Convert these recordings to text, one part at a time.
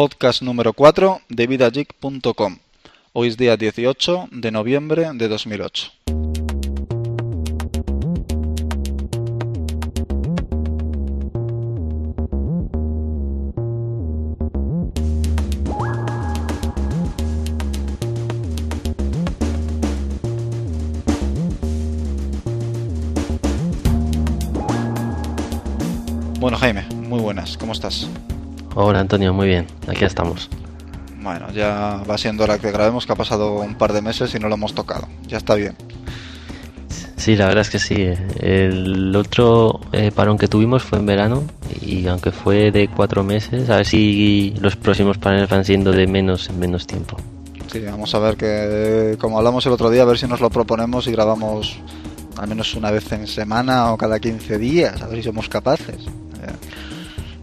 podcast número 4 de vidageek.com. Hoy es día 18 de noviembre de 2008. Bueno, Jaime, muy buenas, ¿cómo estás? Hola Antonio, muy bien, aquí estamos. Bueno, ya va siendo hora que grabemos, que ha pasado un par de meses y no lo hemos tocado. Ya está bien. Sí, la verdad es que sí. El otro eh, parón que tuvimos fue en verano y aunque fue de cuatro meses, a ver si los próximos parones van siendo de menos en menos tiempo. Sí, vamos a ver que, como hablamos el otro día, a ver si nos lo proponemos y grabamos al menos una vez en semana o cada 15 días, a ver si somos capaces.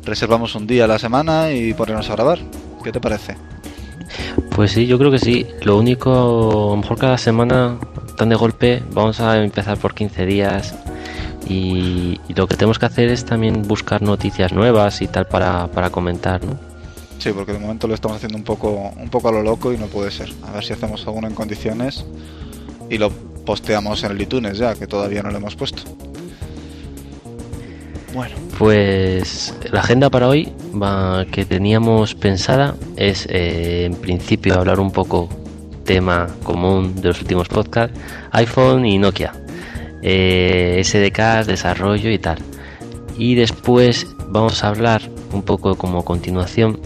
Reservamos un día a la semana y ponernos a grabar. ¿Qué te parece? Pues sí, yo creo que sí. Lo único, a lo mejor cada semana, tan de golpe, vamos a empezar por 15 días. Y, y lo que tenemos que hacer es también buscar noticias nuevas y tal para, para comentar, ¿no? Sí, porque de momento lo estamos haciendo un poco, un poco a lo loco y no puede ser. A ver si hacemos alguno en condiciones y lo posteamos en el iTunes ya, que todavía no lo hemos puesto. Bueno. Pues la agenda para hoy va, que teníamos pensada es eh, en principio hablar un poco tema común de los últimos podcasts, iPhone y Nokia, eh, SDKs, desarrollo y tal. Y después vamos a hablar un poco como continuación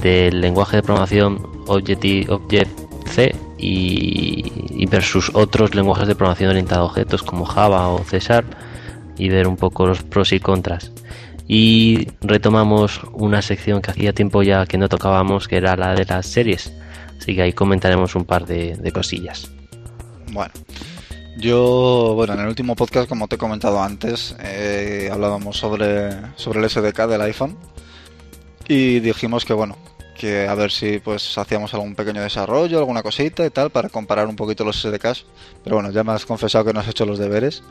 del lenguaje de programación Objective, Object-C y, y versus otros lenguajes de programación orientados a objetos como Java o C Sharp y ver un poco los pros y contras. Y retomamos una sección que hacía tiempo ya que no tocábamos, que era la de las series. Así que ahí comentaremos un par de, cosillas. Bueno, yo, bueno, en el último podcast, como te he comentado antes, eh, hablábamos sobre, sobre el SDK del iPhone y dijimos que, bueno, que a ver si pues hacíamos algún pequeño desarrollo, alguna cosita y tal, para comparar un poquito los SDKs. Pero bueno, ya me has confesado que no has hecho los deberes.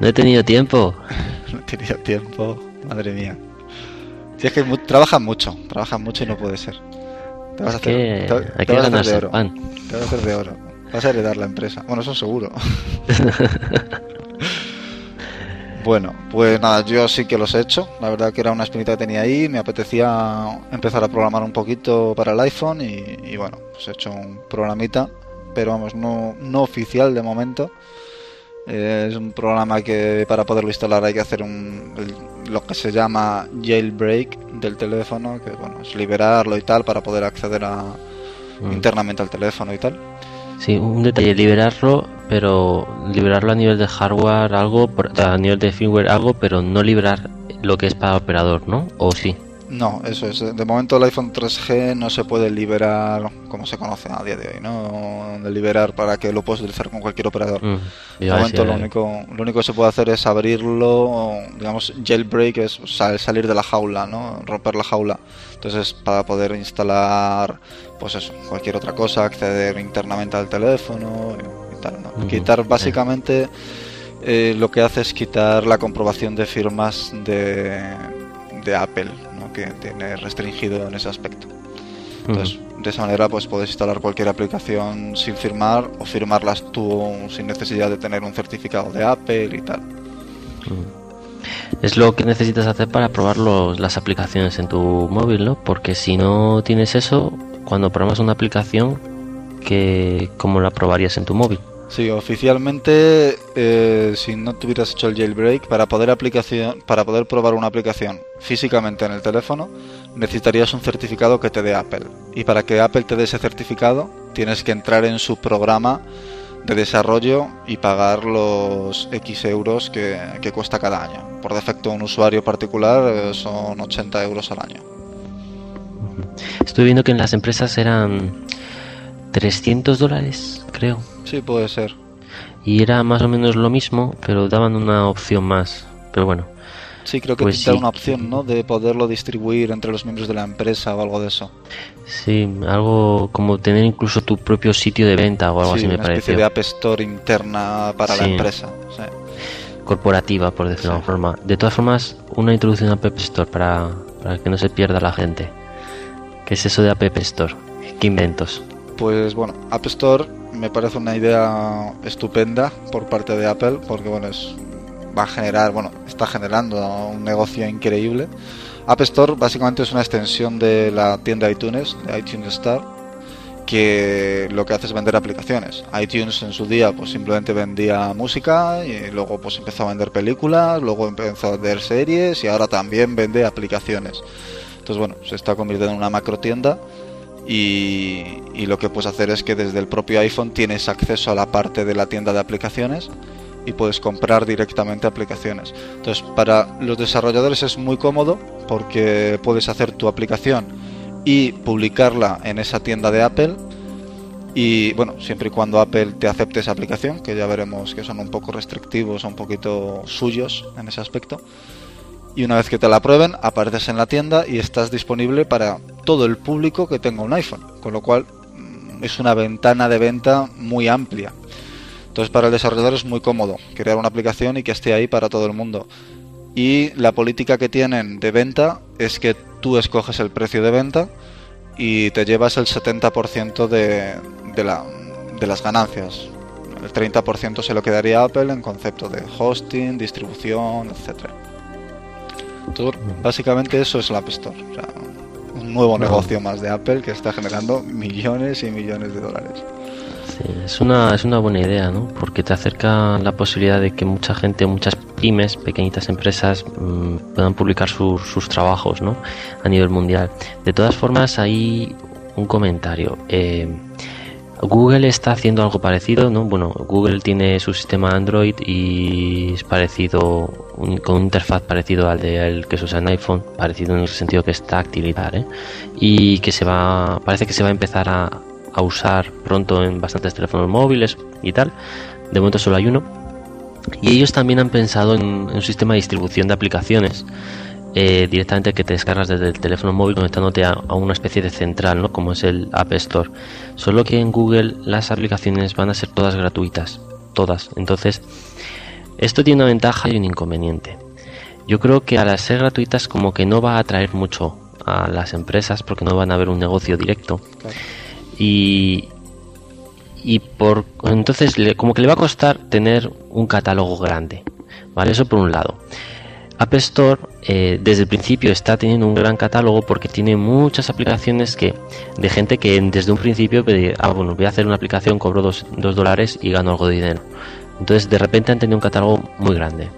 No he tenido tiempo. no he tenido tiempo, madre mía. Si es que mu trabajan mucho, trabajan mucho y no puede ser. Te vas a hacer, te, vas a hacer de oro. Pan. Te vas a hacer de oro. Vas a heredar la empresa. Bueno, eso seguro. bueno, pues nada, yo sí que los he hecho. La verdad que era una espinita que tenía ahí. Me apetecía empezar a programar un poquito para el iPhone y, y bueno, pues he hecho un programita, pero vamos, no, no oficial de momento. Eh, es un programa que para poderlo instalar hay que hacer un, el, lo que se llama jailbreak del teléfono, que bueno, es liberarlo y tal para poder acceder a, mm. internamente al teléfono y tal. Sí, un detalle, liberarlo, pero liberarlo a nivel de hardware algo, a nivel de firmware algo, pero no liberar lo que es para operador, ¿no? ¿O sí? No, eso es. De momento el iPhone 3G no se puede liberar como se conoce a día de hoy, ¿no? De liberar para que lo puedas utilizar con cualquier operador. Mm, de momento lo único, lo único que se puede hacer es abrirlo, digamos, jailbreak es salir de la jaula, ¿no? Romper la jaula. Entonces, para poder instalar, pues eso, cualquier otra cosa, acceder internamente al teléfono y tal, ¿no? Mm, Quitar básicamente eh, lo que hace es quitar la comprobación de firmas de, de Apple, que tiene restringido en ese aspecto. Entonces, uh -huh. de esa manera, pues puedes instalar cualquier aplicación sin firmar o firmarlas tú sin necesidad de tener un certificado de Apple y tal. Uh -huh. Es lo que necesitas hacer para probar los, las aplicaciones en tu móvil, ¿no? Porque si no tienes eso, cuando programas una aplicación, que ¿cómo la probarías en tu móvil? Sí, oficialmente, eh, si no tuvieras hecho el jailbreak, para poder, aplicación, para poder probar una aplicación físicamente en el teléfono, necesitarías un certificado que te dé Apple. Y para que Apple te dé ese certificado, tienes que entrar en su programa de desarrollo y pagar los X euros que, que cuesta cada año. Por defecto, un usuario particular eh, son 80 euros al año. Estoy viendo que en las empresas eran 300 dólares, creo. Sí, puede ser. Y era más o menos lo mismo, pero daban una opción más. Pero bueno. Sí, creo que pues sí. una opción, ¿no? De poderlo distribuir entre los miembros de la empresa o algo de eso. Sí, algo como tener incluso tu propio sitio de venta o algo sí, así me una parece. especie de App Store interna para Sí. la empresa. Corporativa, por decirlo de alguna forma. De todas formas, una introducción a App Store para, para que no se pierda la gente. ¿Qué es eso de App Store? ¿Qué inventos? Pues bueno, App Store me parece una idea estupenda por parte de Apple porque bueno, es, va a generar, bueno, está generando un negocio increíble. App Store básicamente es una extensión de la tienda iTunes, de iTunes Store, que lo que hace es vender aplicaciones. iTunes en su día pues simplemente vendía música y luego pues empezó a vender películas, luego empezó a vender series y ahora también vende aplicaciones. Entonces bueno, se está convirtiendo en una macro tienda y, lo que puedes hacer es que desde el propio iPhone tienes acceso a la parte de la tienda de aplicaciones y puedes comprar directamente aplicaciones. Entonces, para los desarrolladores es muy cómodo porque puedes hacer tu aplicación y publicarla en esa tienda de Apple. Y bueno, siempre y cuando Apple te acepte esa aplicación, que ya veremos que son un poco restrictivos, un poquito suyos en ese aspecto. Y una vez que te la aprueben, apareces en la tienda y estás disponible para todo el público que tenga un iPhone. Con lo cual mm, es una ventana de venta muy amplia. Entonces para el desarrollador es muy cómodo crear una aplicación y que esté ahí para todo el mundo. Y la política que tienen de venta es que tú escoges el precio de venta y te llevas el 70% de, de, la, de las ganancias. El 30% se lo quedaría Apple en concepto de hosting, distribución, etc. Entonces, básicamente eso es la App Store. un nuevo negocio más de Apple que está generando millones y millones de dólares es una, es una buena idea, ¿no? Porque te acerca la posibilidad de que mucha gente, muchas pymes, pequeñitas empresas mm, puedan publicar sus trabajos, ¿no? A nivel mundial. De todas formas, hay un comentario. Eh, Google está haciendo algo parecido, ¿no? Bueno, Google tiene su sistema Android y es parecido, con una interfaz parecido al de que se usa en iPhone, parecido en el sentido que es táctil y tal, ¿eh? Y que se va, parece que se va a empezar a, a usar pronto en bastantes teléfonos móviles y tal. De momento solo hay uno. Y ellos también han pensado en, un sistema de distribución de aplicaciones eh, directamente que te descargas desde el teléfono móvil conectándote a, una especie de central, ¿no? como es el App Store. Solo que en Google las aplicaciones van a ser todas gratuitas, todas. Entonces, esto tiene una ventaja y un inconveniente. Yo creo que al ser gratuitas como que no va a atraer mucho a las empresas porque no van a ver un negocio directo y, y por entonces como que le va a costar tener un catálogo grande vale eso por un lado App Store eh, desde el principio está teniendo un gran catálogo porque tiene muchas aplicaciones que de gente que desde un principio ah bueno voy a hacer una aplicación cobro dos, dólares y gano algo de dinero entonces de repente han tenido un catálogo muy grande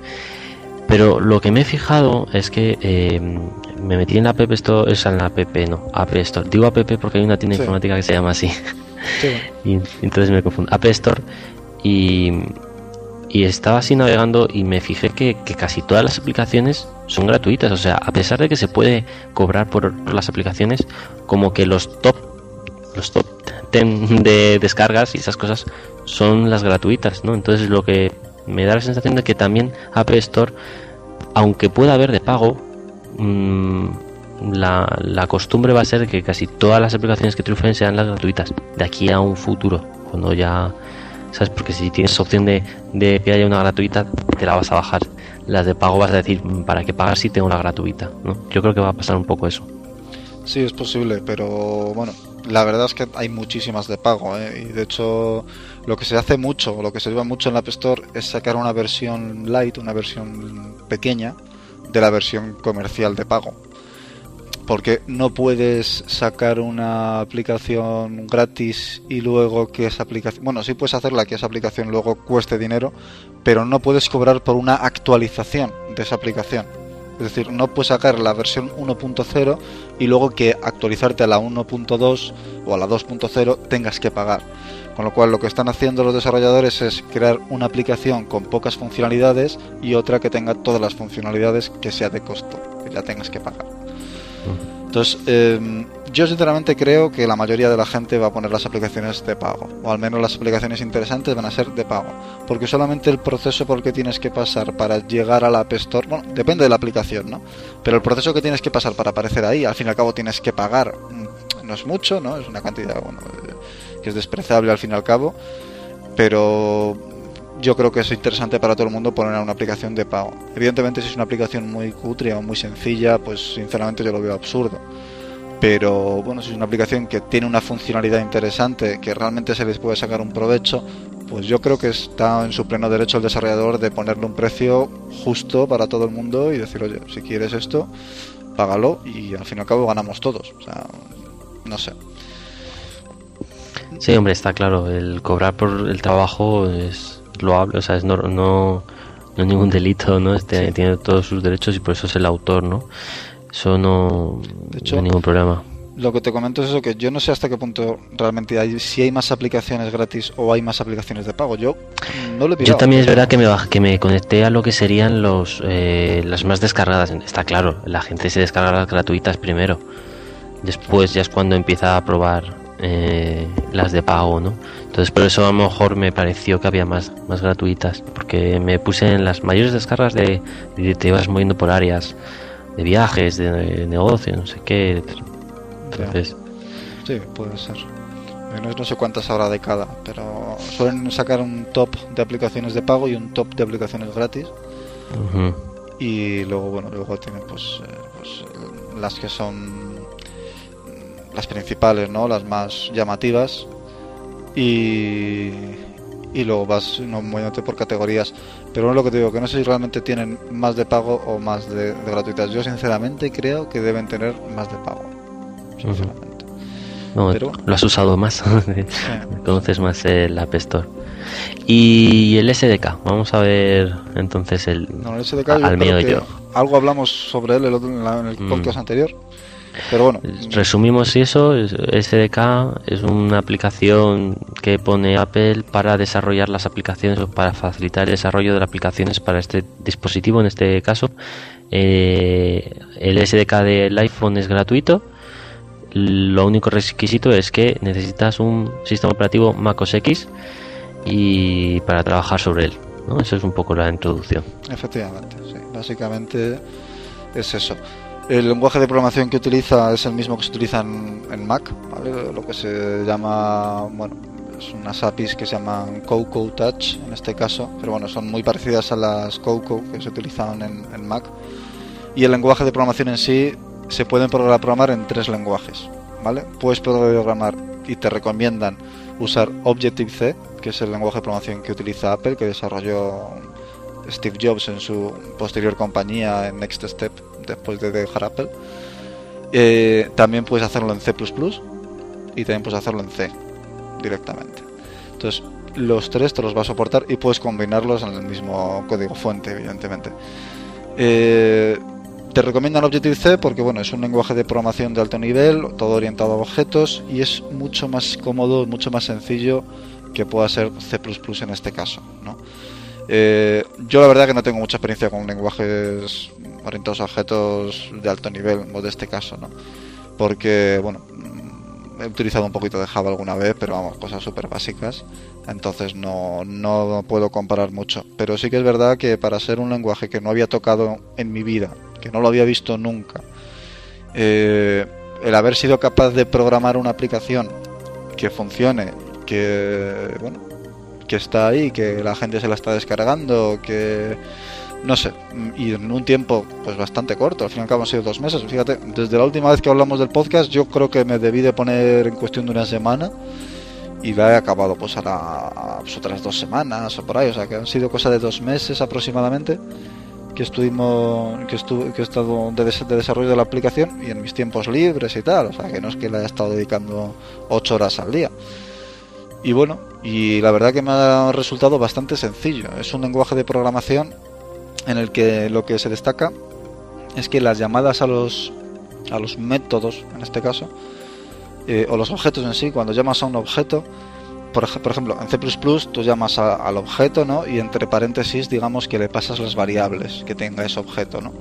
pero lo que me he fijado es que eh, me metí en la App Store, es en la App, no, App Store. Digo App porque hay una tienda informática que se llama así. y, entonces me confundo. App Store y, y estaba así navegando y me fijé que, casi todas las aplicaciones son gratuitas. O sea, a pesar de que se puede cobrar por, las aplicaciones, como que los top, los top 10 de descargas y esas cosas son las gratuitas, ¿no? Entonces lo que me da la sensación de que también App Store, aunque pueda haber de pago, mm, la, costumbre va a ser que casi todas las aplicaciones que triunfen sean las gratuitas, de aquí a un futuro, cuando ya, ¿sabes? Porque si tienes opción de, de que haya una gratuita, te la vas a bajar. Las de pago vas a decir, mm, ¿para qué pagar si tengo una gratuita? ¿no? Yo creo que va a pasar un poco eso. Sí, es posible, pero bueno, la verdad es que hay muchísimas de pago, ¿eh? y de hecho lo que se hace mucho, lo que se lleva mucho en la App Store es sacar una versión light, una versión pequeña de la versión comercial de pago. Porque no puedes sacar una aplicación gratis y luego que esa aplicación, bueno, sí puedes hacerla que esa aplicación luego cueste dinero, pero no puedes cobrar por una actualización de esa aplicación. Es decir, no puedes sacar la versión 1.0 y luego que actualizarte a la 1.2 o a la 2.0 tengas que pagar. Con lo cual lo que están haciendo los desarrolladores es crear una aplicación con pocas funcionalidades y otra que tenga todas las funcionalidades que sea de costo, que ya tengas que pagar. Entonces, em, yo sinceramente creo que la mayoría de la gente va a poner las aplicaciones de pago, o al menos las aplicaciones interesantes van a ser de pago, porque solamente el proceso por el que tienes que pasar para llegar a la App Store, bueno, depende de la aplicación, ¿no? Pero el proceso que tienes que pasar para aparecer ahí, al fin y al cabo tienes que pagar, mm, no es mucho, ¿no? Es una cantidad, bueno, que es despreciable al fin y al cabo, pero yo creo que es interesante para todo el mundo poner una aplicación de pago. Evidentemente, si es una aplicación muy cutre o muy sencilla, pues sinceramente yo lo veo absurdo. pero bueno, si es una aplicación que tiene una funcionalidad interesante, que realmente se les puede sacar un provecho, pues yo creo que está en su pleno derecho el desarrollador de ponerle un precio justo para todo el mundo y decir, oye, si quieres esto, págalo y al fin y al cabo ganamos todos. O sea, no sé. Sí, hombre, está claro, el cobrar por el trabajo es loable, o sea, es no, no, no ningún delito, ¿no? Este, Tiene todos sus derechos y por eso es el autor, ¿no? Eso no, hay ningún problema. Lo que te comento es eso, que yo no sé hasta qué punto realmente hay, si hay más aplicaciones gratis o hay más aplicaciones de pago. Yo no lo he Yo también es verdad que me, que me conecté a lo que serían los eh, las más descargadas. Está claro, la gente se descarga las gratuitas primero. Después ya es cuando empieza a probar eh, las de pago, ¿no? Entonces por eso a lo mejor me pareció que había más, más gratuitas, porque me puse en las mayores descargas de, de te ibas moviendo por áreas de viajes, de, negocio, no sé qué. Entonces... Sí, puede ser. No, sé cuántas habrá de cada, pero suelen sacar un top de aplicaciones de pago y un top de aplicaciones gratis. Y luego, bueno, luego tienen pues, eh, pues, las que son las principales, ¿no? Las más llamativas. Y, y luego vas no, moviéndote por categorías. Pero es lo que te digo, que no sé si realmente tienen más de pago o más de, gratuitas. Yo sinceramente creo que deben tener más de pago. Sinceramente. No, lo has usado más. Conoces más el App Store. Y el SDK, vamos a ver entonces el, no, el SDK al medio yo. Algo hablamos sobre él en el mm. podcast anterior. Pero bueno. Resumimos eso, SDK es una aplicación que pone Apple para desarrollar las aplicaciones o para facilitar el desarrollo de las aplicaciones para este dispositivo, en este caso. Eh, el SDK del iPhone es gratuito. Lo único requisito es que necesitas un sistema operativo Mac OS X y para trabajar sobre él. ¿no? Eso es un poco la introducción. Efectivamente, sí. Básicamente es eso. El lenguaje de programación que utiliza es el mismo que se utiliza en, Mac, lo que se llama, bueno, es unas APIs que se llaman Coco Touch en este caso, pero bueno, son muy parecidas a las Coco que se utilizan en, Mac. Y el lenguaje de programación en sí se pueden programar en tres lenguajes, ¿vale? Puedes programar y te recomiendan usar Objective-C, que es el lenguaje de programación que utiliza Apple, que desarrolló Steve Jobs en su posterior compañía en Next Step después de dejar Apple. Eh, también puedes hacerlo en C y también puedes hacerlo en C directamente. Entonces, los tres te los va a soportar y puedes combinarlos en el mismo código fuente, evidentemente. Eh, te recomiendan Objective-C porque bueno, es un lenguaje de programación de alto nivel, todo orientado a objetos y es mucho más cómodo, mucho más sencillo que pueda ser C++ en este caso. Eh, yo la verdad que no tengo mucha experiencia con lenguajes orientados a objetos de alto nivel, de este caso, ¿no? Porque, bueno, he utilizado un poquito de Java alguna vez, pero vamos, cosas súper básicas, entonces no, no puedo comparar mucho. Pero sí que es verdad que para ser un lenguaje que no había tocado en mi vida, que no lo había visto nunca, eh, el haber sido capaz de programar una aplicación que funcione, que, bueno, que está ahí, que la gente se la está descargando, que no sé, y en un tiempo pues bastante corto, al fin y al cabo han sido dos meses, fíjate, desde la última vez que hablamos del podcast yo creo que me debí de poner en cuestión de una semana y la he acabado pues a pues, otras dos semanas o por ahí, o sea que han sido cosa de dos meses aproximadamente que estuvimos que estuve que he estado de, de, desarrollo de la aplicación y en mis tiempos libres y tal. O sea que no es que le haya estado dedicando ocho horas al día. Y bueno, y la verdad que me ha resultado bastante sencillo. Es un lenguaje de programación en el que lo que se destaca es que las llamadas a los, a los métodos, en este caso, eh, o los objetos en sí, cuando llamas a un objeto, por, ejemplo, en C++ tú llamas al objeto, ¿no? Y entre paréntesis, digamos que le pasas las variables que tenga ese objeto, ¿no?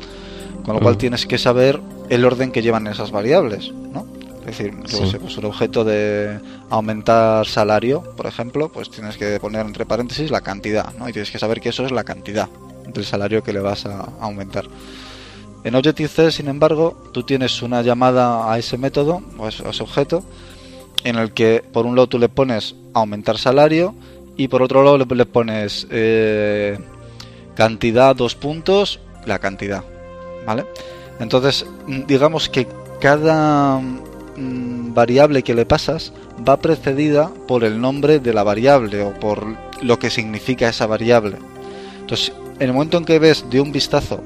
Con lo cual mm. tienes que saber el orden que llevan esas variables, ¿no? Es decir, pues un objeto de aumentar salario, por ejemplo, pues tienes que poner entre paréntesis la cantidad, ¿no? Y tienes que saber que eso es la cantidad del salario que le vas a aumentar. En Objective-C, sin embargo, tú tienes una llamada a ese método o a ese objeto en el que por un lado tú le pones aumentar salario y por otro lado le, pones eh, cantidad dos puntos la cantidad, ¿vale? Entonces digamos que cada mm, variable que le pasas va precedida por el nombre de la variable o por lo que significa esa variable. Entonces, en el momento en que ves de un vistazo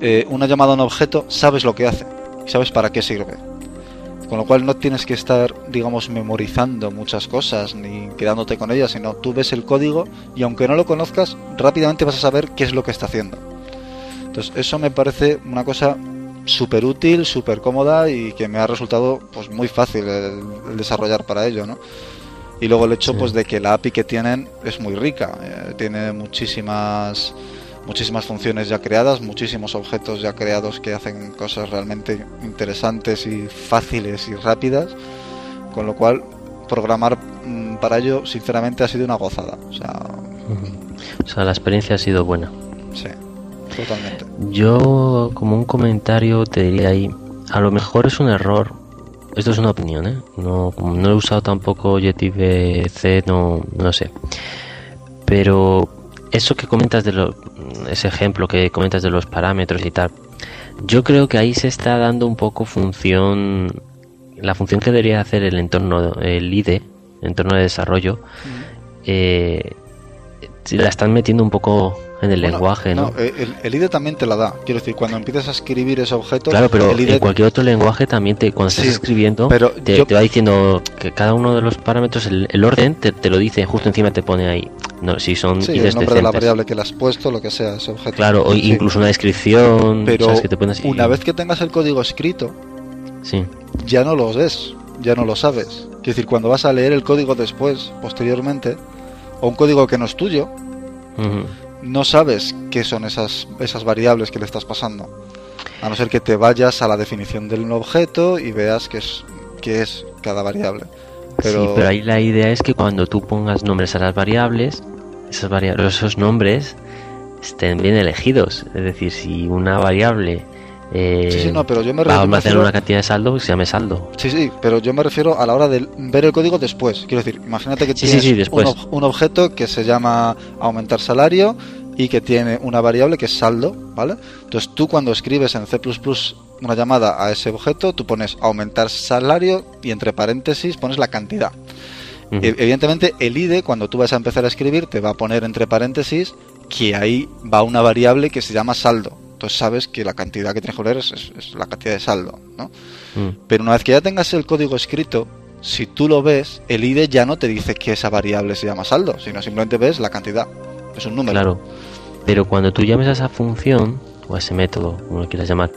eh, una llamada a un objeto, sabes lo que hace sabes para qué sirve. Con lo cual no tienes que estar, digamos, memorizando muchas cosas ni quedándote con ellas, sino tú ves el código y aunque no lo conozcas, rápidamente vas a saber qué es lo que está haciendo. Entonces, eso me parece una cosa súper útil, súper cómoda y que me ha resultado pues muy fácil el, desarrollar para ello, ¿no? Y luego el hecho pues de que la API que tienen es muy rica, eh, tiene muchísimas muchísimas funciones ya creadas, muchísimos objetos ya creados que hacen cosas realmente interesantes y fáciles y rápidas, con lo cual programar mm, para ello sinceramente ha sido una gozada. O sea, o sea la experiencia ha sido buena. Sí. Totalmente. Yo, como un comentario, te diría ahí, a lo mejor es un error. Esto es una opinión, ¿eh? No, no he usado tampoco C, no, no sé. Pero eso que comentas de lo, ese ejemplo que comentas de los parámetros y tal, yo creo que ahí se está dando un poco función, la función que debería hacer el entorno, el IDE, entorno de desarrollo, eh, la están metiendo un poco en el lenguaje, ¿no? el, IDE también te la da. Quiero decir, cuando empiezas a escribir ese objeto. Claro, pero en cualquier otro lenguaje también, te, cuando estás escribiendo, te, va diciendo que cada uno de los parámetros, el, orden, te, lo dice, justo encima te pone ahí. No, si son sí, el nombre de la variable que le has puesto, lo que sea, ese objeto. Claro, o incluso una descripción. Pero una vez que tengas el código escrito, sí. ya no lo ves, ya no lo sabes. Quiero decir, cuando vas a leer el código después, posteriormente, o un código que no es tuyo, no sabes qué son esas, esas variables que le estás pasando. A no ser que te vayas a la definición del objeto y veas qué es, qué es cada variable. Pero... Sí, pero ahí la idea es que cuando tú pongas nombres a las variables, esas variables, esos nombres estén bien elegidos. Es decir, si una variable eh, sí, sí, no, pero yo me refiero. hacer una cantidad de saldo que se llame saldo. Sí, sí, pero yo me refiero a la hora de ver el código después. Quiero decir, imagínate que tienes un, objeto que se llama aumentar salario y que tiene una variable que es saldo, ¿vale? Entonces tú cuando escribes en C una llamada a ese objeto, tú pones aumentar salario y entre paréntesis pones la cantidad. E, evidentemente el IDE cuando tú vas a empezar a escribir te va a poner entre paréntesis que ahí va una variable que se llama saldo entonces sabes que la cantidad que tienes que poner es, la cantidad de saldo, ¿no? Mm. Pero una vez que ya tengas el código escrito, si tú lo ves, el IDE ya no te dice que esa variable se llama saldo, sino simplemente ves la cantidad. Es un número. Claro. Pero cuando tú llames a esa función, o a ese método, como lo quieras llamar,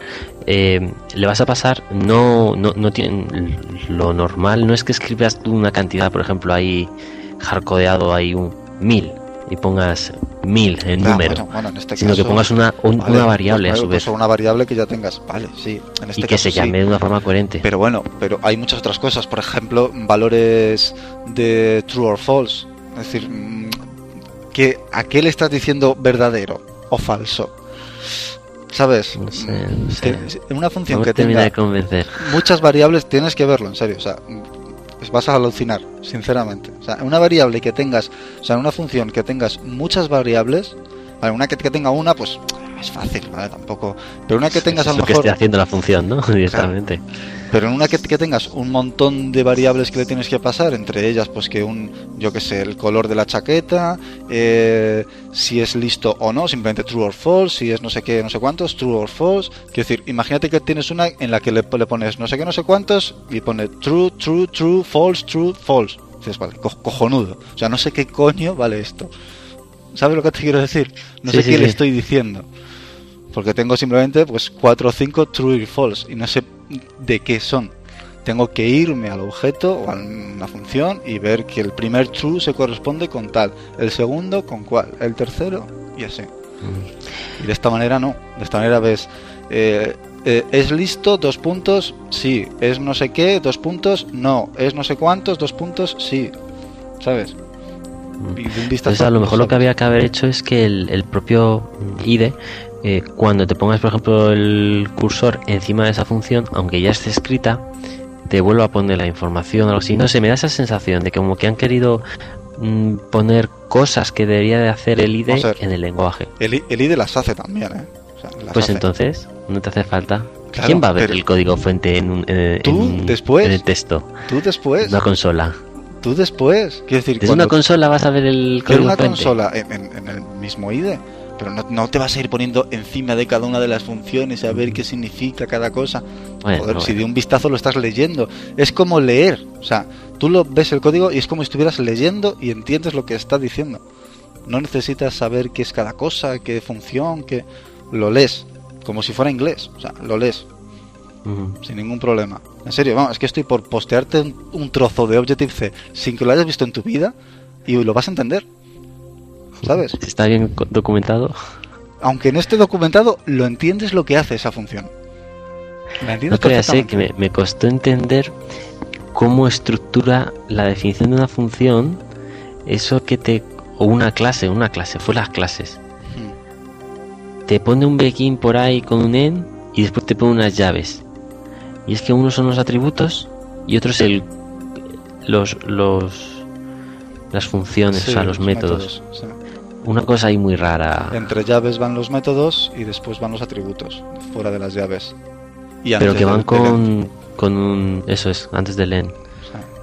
eh, le vas a pasar, no, no, no tiene, lo normal no es que escribas tú una cantidad, por ejemplo, ahí hardcodeado hay un mil, y pongas mil en número, este sino que pongas una, una variable a su vez. una variable que ya tengas, vale, sí. En este y que se llame de una forma coherente. Pero bueno, pero hay muchas otras cosas, por ejemplo, valores de true or false. Es decir, mm, que ¿a qué le estás diciendo verdadero o falso? ¿Sabes? No sé, no sé. en una función que tenga muchas variables tienes que verlo, en serio. O sea, pues vas a alucinar, sinceramente. O sea, una variable que tengas, o sea, una función que tengas muchas variables, una que, tenga una, pues es fácil, ¿vale? Tampoco. Pero una que tengas a lo, mejor. que esté haciendo la función, ¿no? Directamente. Pero en una que, tengas un montón de variables que le tienes que pasar, entre ellas, pues que un, yo que sé, el color de la chaqueta, eh, si es listo o no, simplemente true or false, si es no sé qué, no sé cuántos, true or false. Quiero decir, imagínate que tienes una en la que le, pones no sé qué, no sé cuántos, y pone true, true, true, false, true, false. Dices, vale, cojonudo. O sea, no sé qué coño vale esto. ¿Sabes lo que te quiero decir? No sé qué le estoy diciendo. Porque tengo simplemente pues 4 o 5 true y false y no sé de qué son. Tengo que irme al objeto o a la función y ver que el primer true se corresponde con tal, el segundo con cuál, el tercero y así. Mm. Y de esta manera no, de esta manera ves, eh, eh, es listo, dos puntos, sí, es no sé qué, dos puntos, no, es no sé cuántos, dos puntos, sí, ¿sabes? Mm. Entonces, a lo mejor lo que había que haber hecho es que el, el propio IDE eh, cuando te pongas, por ejemplo, el cursor encima de esa función, aunque ya esté escrita, te vuelva a poner la información o algo así. No sé, me da esa sensación de que como que han querido mm, poner cosas que debería de hacer el IDE en el lenguaje. El, IDE las hace también, ¿eh? pues entonces, no te hace falta. ¿Quién va a ver el código fuente en, un, ¿Tú, después, en el texto? Tú después. Una consola. Tú después. Quiero decir, Desde una consola vas a ver el código una consola en, el mismo IDE. Pero no, te vas a ir poniendo encima de cada una de las funciones a ver qué significa cada cosa. Joder, si de un vistazo lo estás leyendo. Es como leer. O sea, tú lo ves el código y es como si estuvieras leyendo y entiendes lo que está diciendo. No necesitas saber qué es cada cosa, qué función, qué... Lo lees como si fuera inglés. O sea, lo lees. Sin ningún problema. En serio, vamos, es que estoy por postearte un, trozo de Objective-C sin que lo hayas visto en tu vida y lo vas a entender. ¿Sabes? Está bien documentado. Aunque no esté documentado, lo entiendes lo que hace esa función. no creas eh, que me, costó entender cómo estructura la definición de una función eso que te o una clase una clase fue las clases te pone un begin por ahí con un en y después te pone unas llaves. Y es que unos son los atributos y otros el los los las funciones, o sea, los, métodos. Una cosa ahí muy rara. Entre llaves van los métodos y después van los atributos, fuera de las llaves. Pero que van con, con un... Eso es, antes del en.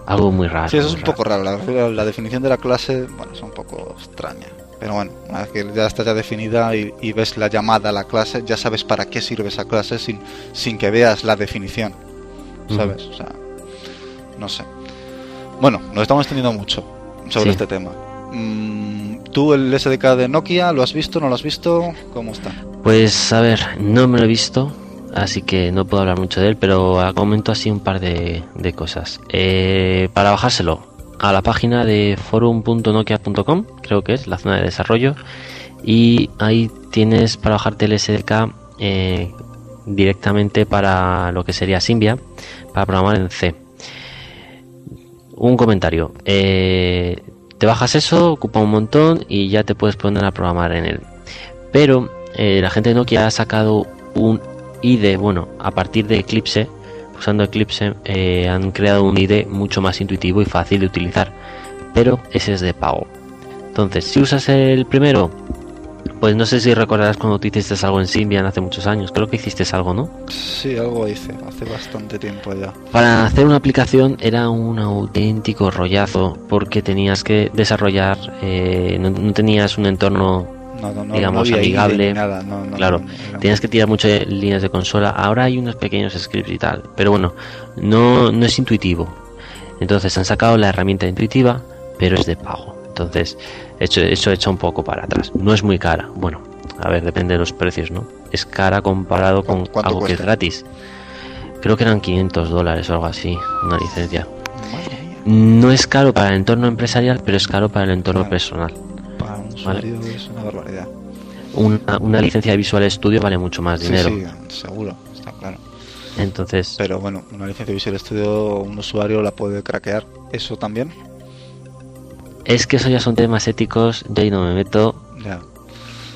Algo muy raro. Sí, eso es un poco raro. La, la, definición de la clase, bueno, es un poco extraña. Pero bueno, una vez que ya está ya definida y, ves la llamada a la clase, ya sabes para qué sirve esa clase sin, sin que veas la definición. ¿Sabes? O sea, no sé. Bueno, nos estamos extendiendo mucho sobre este tema. Mm, ¿Tú el SDK de Nokia lo has visto? ¿No lo has visto? ¿Cómo está? Pues a ver, no me lo he visto, así que no puedo hablar mucho de él, pero comento así un par de, cosas. Eh, para bajárselo, a la página de forum.nokia.com, creo que es la zona de desarrollo, y ahí tienes para bajarte el SDK eh, directamente para lo que sería Symbian, para programar en C. Un comentario. Eh, te bajas eso, ocupa un montón y ya te puedes poner a programar en él. Pero eh, la gente de Nokia ha sacado un IDE, bueno, a partir de Eclipse, usando Eclipse eh, han creado un IDE mucho más intuitivo y fácil de utilizar, pero ese es de pago. Entonces, si usas el primero, pues no sé si recordarás cuando tú hiciste algo en Symbian hace muchos años, creo que hiciste algo, ¿no? Sí, algo hice, hace bastante tiempo ya. Para hacer una aplicación era un auténtico rollazo, porque tenías que desarrollar, eh, no tenías un entorno digamos, amigable. claro, tienes que tirar muchas líneas de consola. Ahora hay unos pequeños scripts y tal, pero bueno, no, no es intuitivo. Entonces han sacado la herramienta intuitiva, pero es de pago. Entonces, eso, eso echa un poco para atrás. No es muy cara. Bueno, a ver, depende de los precios, ¿no? Es cara comparado con algo que es gratis. Creo que eran 500 dólares o algo así, una licencia. No es caro para el entorno empresarial, pero es caro para el entorno personal es una barbaridad. Una, licencia de Visual Studio vale mucho más dinero. Sí, seguro, está claro. Entonces. Pero bueno, una licencia de Visual Studio, un usuario la puede craquear. ¿Eso también? Es que eso ya son temas éticos, yo ahí no me meto. Ya.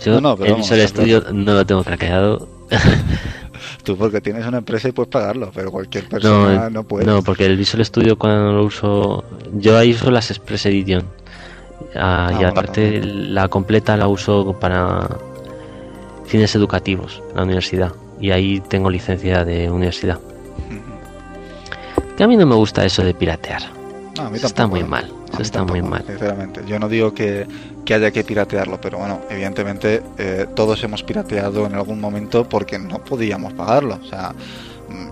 Yo no, el Visual Studio no lo tengo craqueado. Tú porque tienes una empresa y puedes pagarlo, pero cualquier persona no, puede. No, porque el Visual Studio cuando lo uso, yo ahí uso las Express Edition Ah, y ah, aparte la completa la uso para fines educativos, la universidad. Y ahí tengo licencia de universidad. Que a mí no me gusta eso de piratear. Está muy ¿eh? mal. Eso está muy mal. Sinceramente, yo no digo que, haya que piratearlo, pero bueno, evidentemente eh, todos hemos pirateado en algún momento porque no podíamos pagarlo. O sea,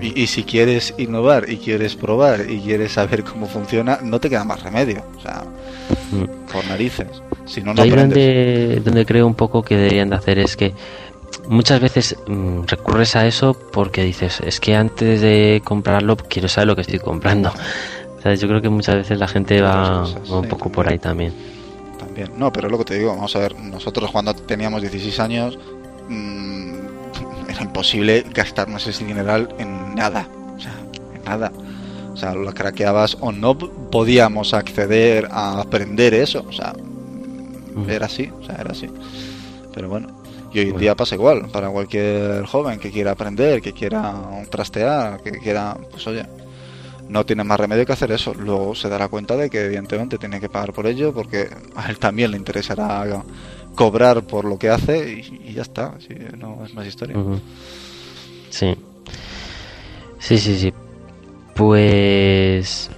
y, si quieres innovar y quieres probar y quieres saber cómo funciona, no te queda más remedio. O sea, mm. por narices. Si no, no Ahí donde, donde creo un poco que deberían de hacer es que muchas veces mm, recurres a eso porque dices, es que antes de comprarlo quiero saber lo que estoy comprando. Yo creo que muchas veces la gente va, un poco por ahí también. También. No, pero es lo que te digo, vamos a ver, nosotros cuando teníamos 16 años... Mmm, era imposible gastarnos ese dineral en nada, o sea, en nada. O sea, lo craqueabas o no podíamos acceder a aprender eso, o sea, era así, o sea, era así. Pero bueno, y hoy en día pasa igual, para cualquier joven que quiera aprender, que quiera trastear, que quiera, pues oye, no tiene más remedio que hacer eso. Luego se dará cuenta de que evidentemente tiene que pagar por ello porque a él también le interesará cobrar por lo que hace y, ya está, no es más historia. Sí. Sí, sí, sí. Pues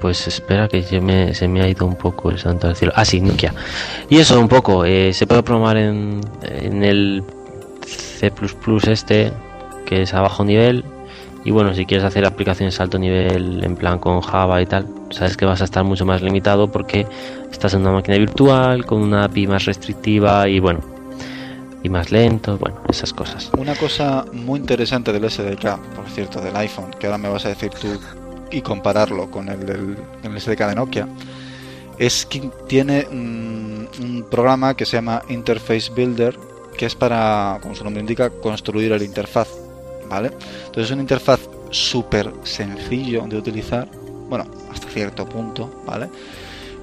pues espera que se me, se me ha ido un poco el santo al cielo. Ah, sí, Nokia. Y eso un poco, eh, se puede programar en, en el C++ este, que es a bajo nivel. Y bueno, si quieres hacer aplicaciones a alto nivel en plan con Java y tal, sabes que vas a estar mucho más limitado porque estás en una máquina virtual con una API más restrictiva y bueno, y más lento, bueno, esas cosas. Una cosa muy interesante del SDK, por cierto, del iPhone, que ahora me vas a decir tú y compararlo con el del SDK de Nokia, es que tiene un, programa que se llama Interface Builder, que es para, como su nombre indica, construir el interfaz. ¿Vale? Entonces es un interfaz súper sencillo de utilizar, bueno, hasta cierto punto, ¿vale?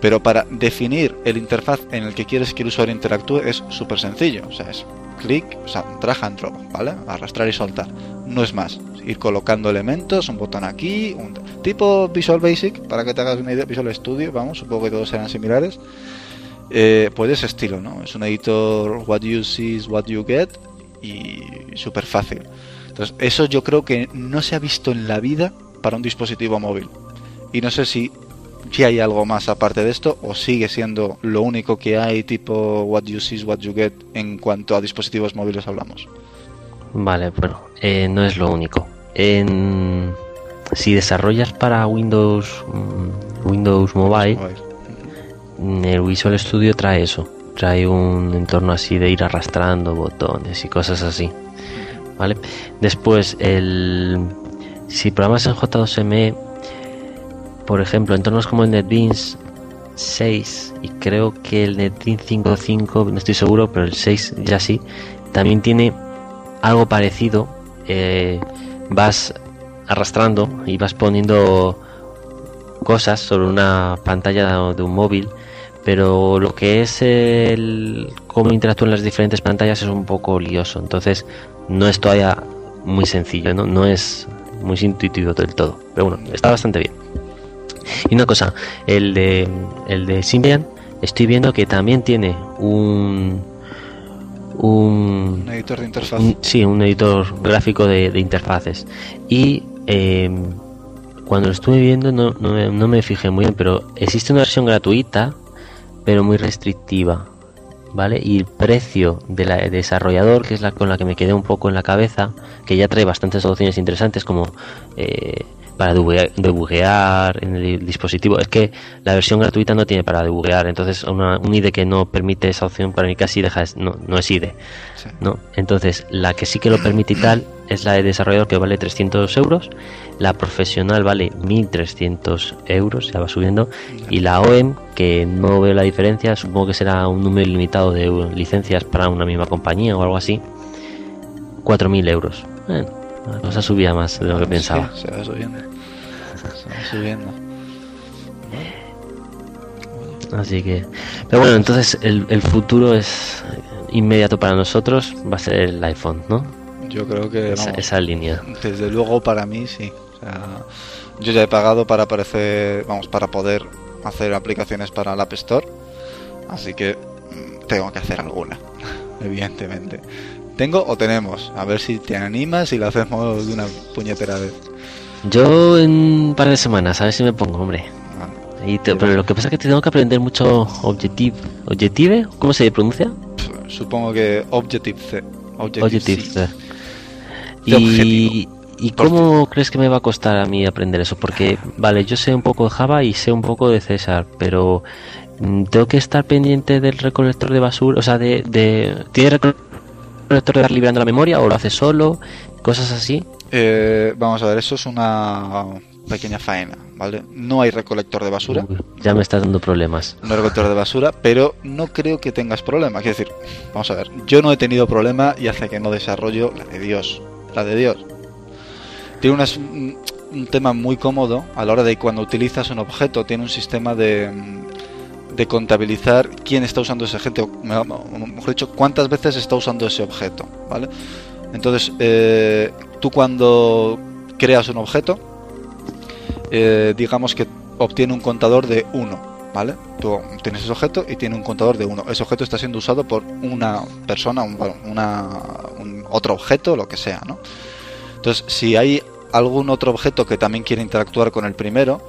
Pero para definir el interfaz en el que quieres que el usuario interactúe es súper sencillo. O sea, es clic, o sea, drag and drop, ¿vale? Arrastrar y soltar. No es más. Ir colocando elementos, un botón aquí, un tipo Visual Basic, para que te hagas una idea, Visual Studio, vamos, supongo que todos serán similares. Eh, pues ese estilo, ¿no? Es un editor what you see is what you get y súper fácil. Entonces, eso yo creo que no se ha visto en la vida para un dispositivo móvil. Y no sé si si hay algo más aparte de esto o sigue siendo lo único que hay tipo what you see is what you get en cuanto a dispositivos móviles hablamos. Vale, bueno, eh, no es lo único. En... Si desarrollas para Windows mm, Windows Mobile, el Visual Studio trae eso, trae un entorno así de ir arrastrando botones y cosas así. Después el si programas en J2ME por ejemplo, entornos como el NetBeans 6 y creo que el NetBeans 5.5, no estoy seguro, pero el 6 ya sí, también tiene algo parecido. Eh, vas arrastrando y vas poniendo cosas sobre una pantalla de un móvil, pero lo que es el cómo interactúan las diferentes pantallas es un poco lioso, entonces no es todavía muy sencillo, no, no es muy intuitivo del todo, pero bueno, está bastante bien. Y una cosa, el de, el de Symbian, estoy viendo que también tiene un. Un, editor de interfaz. sí, un editor gráfico de, interfaces. Y em, cuando lo estuve viendo no, no, no, me fijé muy bien, pero existe una versión gratuita, pero muy restrictiva. ¿Vale? Y el precio de la desarrollador, que es la con la que me quedé un poco en la cabeza, que ya trae bastantes soluciones interesantes como eh, para debuguear en el dispositivo. Es que la versión gratuita no tiene para debuguear, entonces una, un IDE que no permite esa opción para mí casi deja, no, no es IDE. ¿no? Entonces, la que sí que lo permite y tal es la de desarrollador que vale 300 euros, la profesional vale 1300 euros, ya va subiendo, y la OEM, que no veo la diferencia, supongo que será un número limitado de licencias para una misma compañía o algo así, 4000 euros. La cosa subía más de lo que pensaba. se va subiendo. Se va subiendo. Así que. Pero bueno, entonces el, el, futuro es inmediato para nosotros. Va a ser el iPhone, ¿no? Yo creo que. Esa, esa línea. Desde luego para mí sí. O sea, yo ya he pagado para aparecer. Vamos, para poder hacer aplicaciones para la App Store. Así que mm, tengo que hacer alguna. Evidentemente. ¿Tengo o tenemos? A ver si te animas y lo hacemos de una puñetera vez. Yo en un par de semanas, a ver si me pongo, hombre. pero lo que pasa es que tengo que aprender mucho Objective. ¿Objective? ¿Cómo se pronuncia? Supongo que Objective C. Objective, C. Y, ¿Y cómo crees que me va a costar a mí aprender eso? Porque, vale, yo sé un poco de Java y sé un poco de César, pero mm, tengo que estar pendiente del recolector de basura, o sea, de... de ¿Tiene recolector de estar liberando la memoria o lo hace solo? Cosas así. Eh, vamos a ver, eso es una pequeña faena, ¿vale? No hay recolector de basura. ya me estás dando problemas. No hay recolector de basura, pero no creo que tengas problema. Quiero decir, vamos a ver, yo no he tenido problema y hace que no desarrollo la de Dios. La de Dios. Tiene un tema muy cómodo a la hora de cuando utilizas un objeto, tiene un sistema de, de contabilizar quién está usando ese objeto, mejor dicho, cuántas veces está usando ese objeto, ¿vale? Entonces, eh, tú cuando creas un objeto, eh, digamos que obtiene un contador de 1, ¿vale? Tú tienes ese objeto y tiene un contador de 1. Ese objeto está siendo usado por una persona, un, una, un otro objeto, lo que sea, ¿no? Entonces, si hay algún otro objeto que también quiere interactuar con el primero,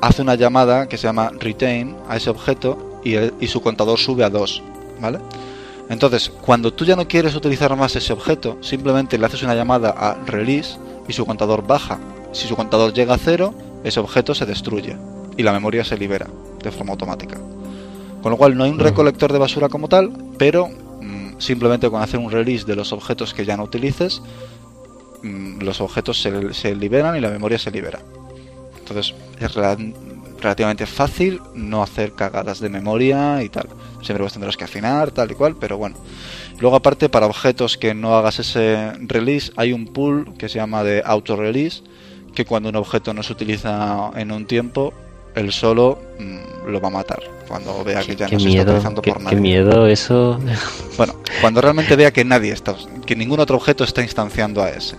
hace una llamada que se llama retain a ese objeto y, y su contador sube a 2, ¿vale? Entonces, cuando tú ya no quieres utilizar más ese objeto, simplemente le haces una llamada a release y su contador baja. Si su contador llega a cero, ese objeto se destruye y la memoria se libera de forma automática. Con lo cual no hay un recolector de basura como tal, pero mm, simplemente con hacer un release de los objetos que ya no utilices, mm, los objetos se, se, liberan y la memoria se libera. Entonces es relativamente fácil no hacer cagadas de memoria y tal. Siempre vos tendrás que afinar, tal y cual, pero bueno. Luego aparte, para objetos que no hagas ese release, hay un pool que se llama de auto release, que cuando un objeto no se utiliza en un tiempo, él solo mm, lo va a matar. Cuando vea que ya no se está utilizando por nadie. Qué miedo eso. Bueno, cuando realmente vea que nadie está, que ningún otro objeto está instanciando a ese.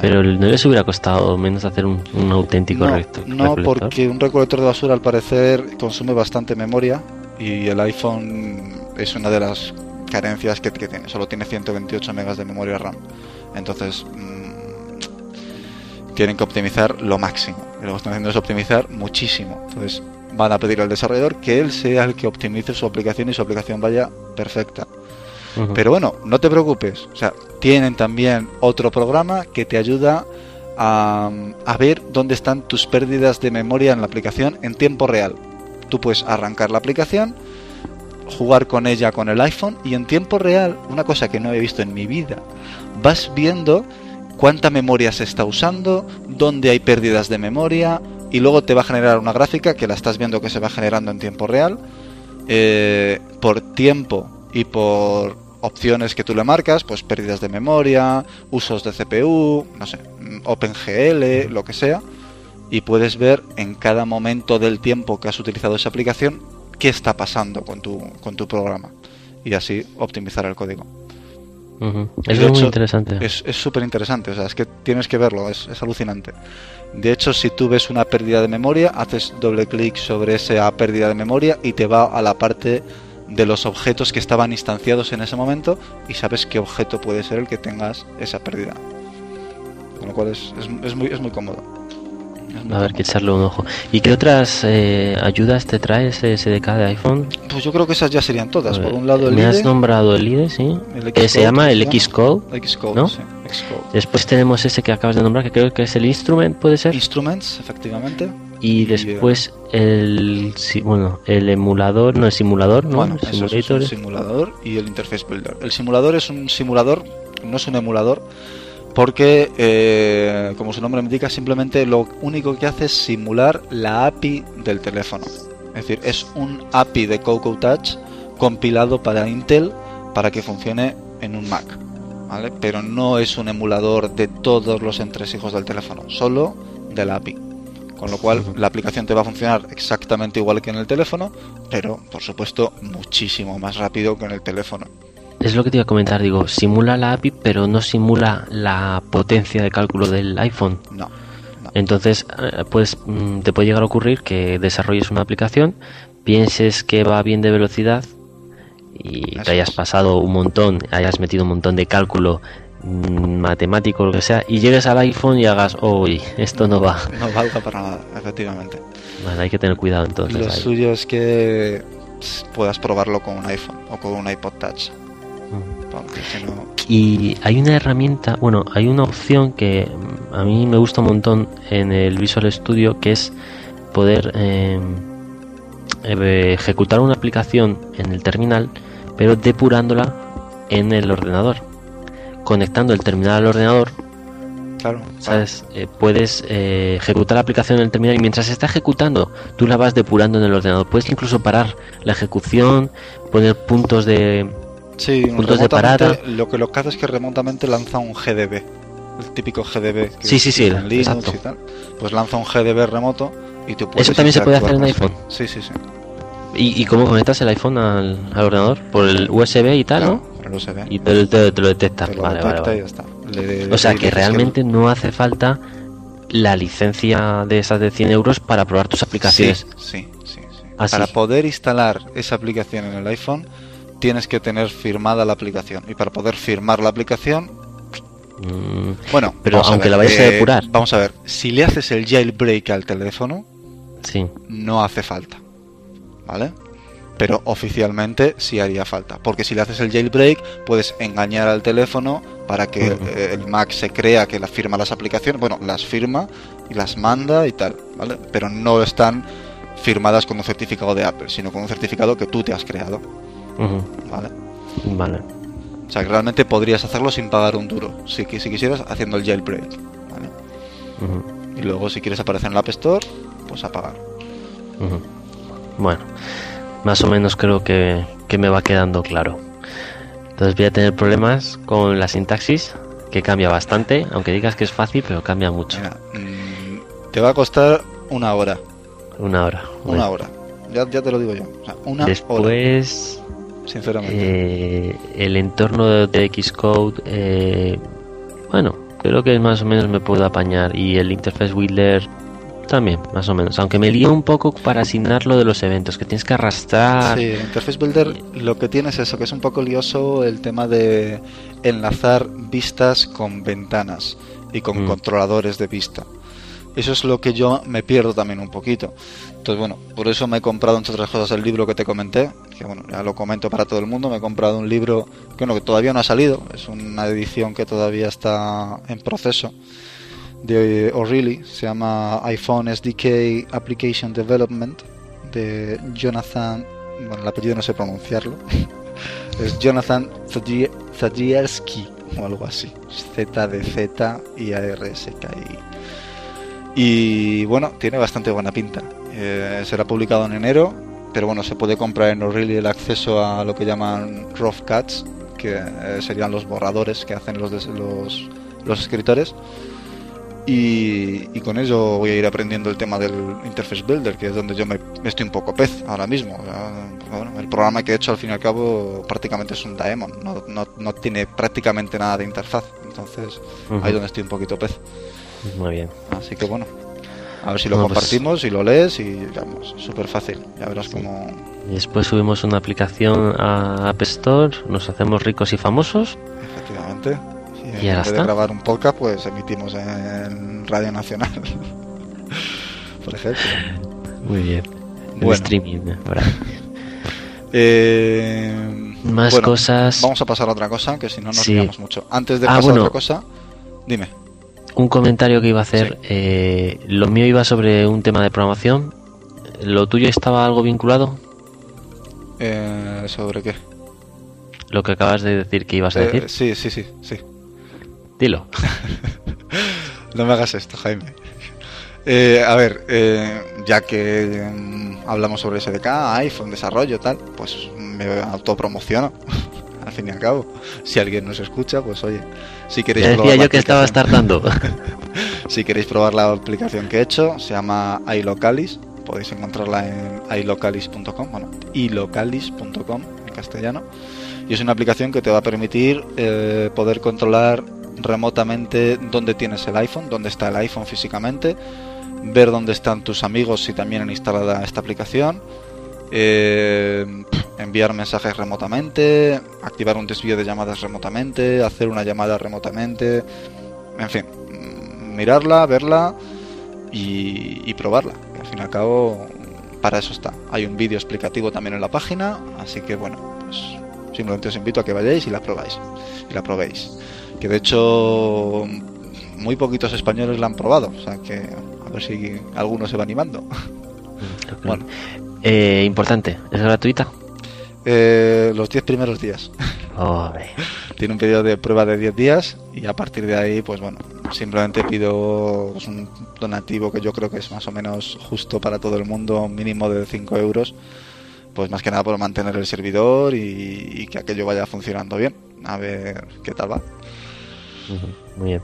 Pero no les hubiera costado menos hacer un, auténtico no, No, porque un recolector de basura al parecer consume bastante memoria y el iPhone es una de las carencias que, tiene. Solo tiene 128 megas de memoria RAM. Entonces mmm, tienen que optimizar lo máximo. Y lo que están haciendo es optimizar muchísimo. Entonces van a pedir al desarrollador que él sea el que optimice su aplicación y su aplicación vaya perfecta. Pero bueno, no te preocupes. O sea, tienen también otro programa que te ayuda a, a, ver dónde están tus pérdidas de memoria en la aplicación en tiempo real. Tú puedes arrancar la aplicación, jugar con ella con el iPhone y en tiempo real, una cosa que no he visto en mi vida, vas viendo cuánta memoria se está usando, dónde hay pérdidas de memoria y luego te va a generar una gráfica que la estás viendo que se va generando en tiempo real eh, por tiempo y por opciones que tú le marcas, pues pérdidas de memoria, usos de CPU, no sé, OpenGL, lo que sea, y puedes ver en cada momento del tiempo que has utilizado esa aplicación qué está pasando con tu, con tu programa y así optimizar el código. Es muy interesante. Es súper interesante, o sea, es que tienes que verlo, es, es, alucinante. De hecho, si tú ves una pérdida de memoria, haces doble clic sobre esa pérdida de memoria y te va a la parte de los objetos que estaban instanciados en ese momento y sabes qué objeto puede ser el que tengas esa pérdida. Con lo cual es, es, muy, es muy cómodo. A ver, que echarle un ojo. ¿Y qué otras eh, ayudas te trae ese SDK de iPhone? Pues yo creo que esas ya serían todas. Por un lado el Me has nombrado el IDE, sí. que se llama el Xcode. Xcode, ¿no? sí. Xcode. Después tenemos ese que acabas de nombrar, que creo que es el Instrument, ¿puede ser? Instruments, efectivamente. Y después el bueno el emulador, no el simulador, ¿no? Bueno, el es un simulador y el Interface Builder. El simulador es un simulador, no es un emulador, porque, eh, como su nombre indica, simplemente lo único que hace es simular la API del teléfono. Es decir, es un API de Coco Touch compilado para Intel para que funcione en un Mac. ¿vale? Pero no es un emulador de todos los entresijos del teléfono, solo de la API. Con lo cual la aplicación te va a funcionar exactamente igual que en el teléfono, pero por supuesto muchísimo más rápido que en el teléfono. Es lo que te iba a comentar, digo, simula la API pero no simula la potencia de cálculo del iPhone. No. Entonces, eh, pues mm, te puede llegar a ocurrir que desarrolles una aplicación, pienses que va bien de velocidad y te hayas pasado un montón, hayas metido un montón de cálculo Mm, matemático lo que sea y llegues al iPhone y hagas, uy, esto no va. No valga para nada, efectivamente. Bueno, hay que tener cuidado entonces. Lo suyo es que puedas probarlo con un iPhone o con un iPod Touch. Y hay una herramienta, bueno, hay una opción que a mí me gusta un montón en el Visual Studio que es poder em, eh, ejecutar una aplicación en el terminal pero depurándola en el ordenador conectando el terminal al ordenador, claro, ¿sabes? Eh, puedes eh, ejecutar la aplicación en el terminal y mientras se está ejecutando, tú la vas depurando en el ordenador. Puedes incluso parar la ejecución, poner puntos de sí, puntos de parada. Lo que lo que hace es que remotamente lanza un GDB, el típico GDB que sí, sí, sí, en Linux y tal. Pues lanza un GDB remoto y tú puedes Eso también se puede hacer en iPhone. Sí, sí, sí. ¿Y, cómo conectas el iPhone al, ordenador? ¿Por el USB y tal, no? Y te, lo detecta. vale, vale, o sea que realmente no hace falta la licencia de esas de 100 euros para probar tus aplicaciones. Sí, sí, sí. Ah, para poder instalar esa aplicación en el iPhone tienes que tener firmada la aplicación. Y para poder firmar la aplicación Mm, bueno, pero aunque la vayas a depurar. vamos a ver, si le haces el jailbreak al teléfono, sí. no hace falta. ¿Vale? Pero oficialmente sí haría falta. Porque si le haces el jailbreak, puedes engañar al teléfono para que el Mac se crea que la firma las aplicaciones. Bueno, las firma y las manda y tal. ¿Vale? Pero no están firmadas con un certificado de Apple, sino con un certificado que tú te has creado. ¿Vale? Vale. O sea, que realmente podrías hacerlo sin pagar un duro, si, si quisieras, haciendo el jailbreak. ¿vale? Y luego, si quieres aparecer en la App Store, pues a pagar. Bueno, más o menos creo que, me va quedando claro. Entonces voy a tener problemas con la sintaxis, que cambia bastante, aunque digas que es fácil, pero cambia mucho. Mm, te va a costar una hora. Una hora. Una hora. Ya, ya, te lo digo yo. una Después, sinceramente. Eh, el entorno de Xcode, eh, bueno, creo que más o menos me puedo apañar. Y el Interface Builder también, más o menos. Aunque me lío un poco para asignarlo de los eventos, que tienes que arrastrar. Sí, Interface Builder lo que tienes es eso, que es un poco lioso el tema de enlazar vistas con ventanas y con mm. controladores de vista. Eso es lo que yo me pierdo también un poquito. Entonces, bueno, por eso me he comprado, entre otras cosas, el libro que te comenté, que bueno, ya lo comento para todo el mundo. Me he comprado un libro que, todavía no ha salido, es una edición que todavía está en proceso de O'Reilly, se llama iPhone SDK Application Development, de Jonathan, bueno, el apellido no sé pronunciarlo, es Jonathan Zadrierski o algo así, Z de Z I A R S K I. Y bueno, tiene bastante buena pinta. Eh, será publicado en enero, pero bueno, se puede comprar en O'Reilly el acceso a lo que llaman rough cuts, que eh, serían los borradores que hacen los, los, los escritores y, con ello voy a ir aprendiendo el tema del Interface Builder, que es donde yo me, estoy un poco pez ahora mismo. el programa que he hecho al fin y al cabo prácticamente es un Daemon, no, no, tiene prácticamente nada de interfaz. Entonces ahí donde estoy un poquito pez. Muy bien. Así que bueno, a ver si lo pues compartimos y lo lees y digamos, súper fácil. Ya verás cómo... Y después subimos una aplicación a App Store, nos hacemos ricos y famosos. Efectivamente y en vez de grabar un podcast, pues emitimos en Radio Nacional. Por ejemplo. Muy bien. Bueno. streaming, eh, Más cosas. Vamos a pasar a otra cosa, que si no nos sí. mucho. Antes de ah, pasar a otra cosa, dime. Un comentario que iba a hacer. Eh, lo mío iba sobre un tema de programación. ¿Lo tuyo estaba algo vinculado? Eh, ¿Sobre qué? Lo que acabas de decir que ibas a decir. Sí, sí, sí, sí. Dilo. no me hagas esto, Jaime. Eh, a ver, eh, ya que mm, hablamos sobre SDK, iPhone, desarrollo, tal, pues me autopromociono. Fin y al cabo, si alguien nos escucha, pues oye, si queréis decía yo que estaba startando. si queréis probar la aplicación que he hecho, se llama iLocalis. Podéis encontrarla en ilocalis.com, bueno, ilocalis.com en castellano. Y es una aplicación que te va a permitir eh, poder controlar remotamente dónde tienes el iPhone, dónde está el iPhone físicamente, ver dónde están tus amigos si también han instalado esta aplicación, eh, enviar mensajes remotamente, activar un desvío de llamadas remotamente, hacer una llamada remotamente, en fin, mirarla, verla y, probarla. al fin y al cabo, para eso está. Hay un vídeo explicativo también en la página, así que bueno, pues simplemente os invito a que vayáis y la probáis y la probéis que de hecho muy poquitos españoles la han probado, o sea que a ver si alguno se va animando. Bueno. Eh, importante, ¿es gratuita? Eh, los 10 primeros días. Tiene un periodo de prueba de 10 días y a partir de ahí, pues bueno, simplemente pido pues, un donativo que yo creo que es más o menos justo para todo el mundo, un mínimo de 5 euros, pues más que nada por mantener el servidor y que aquello vaya funcionando bien. A ver qué tal va. Muy bien.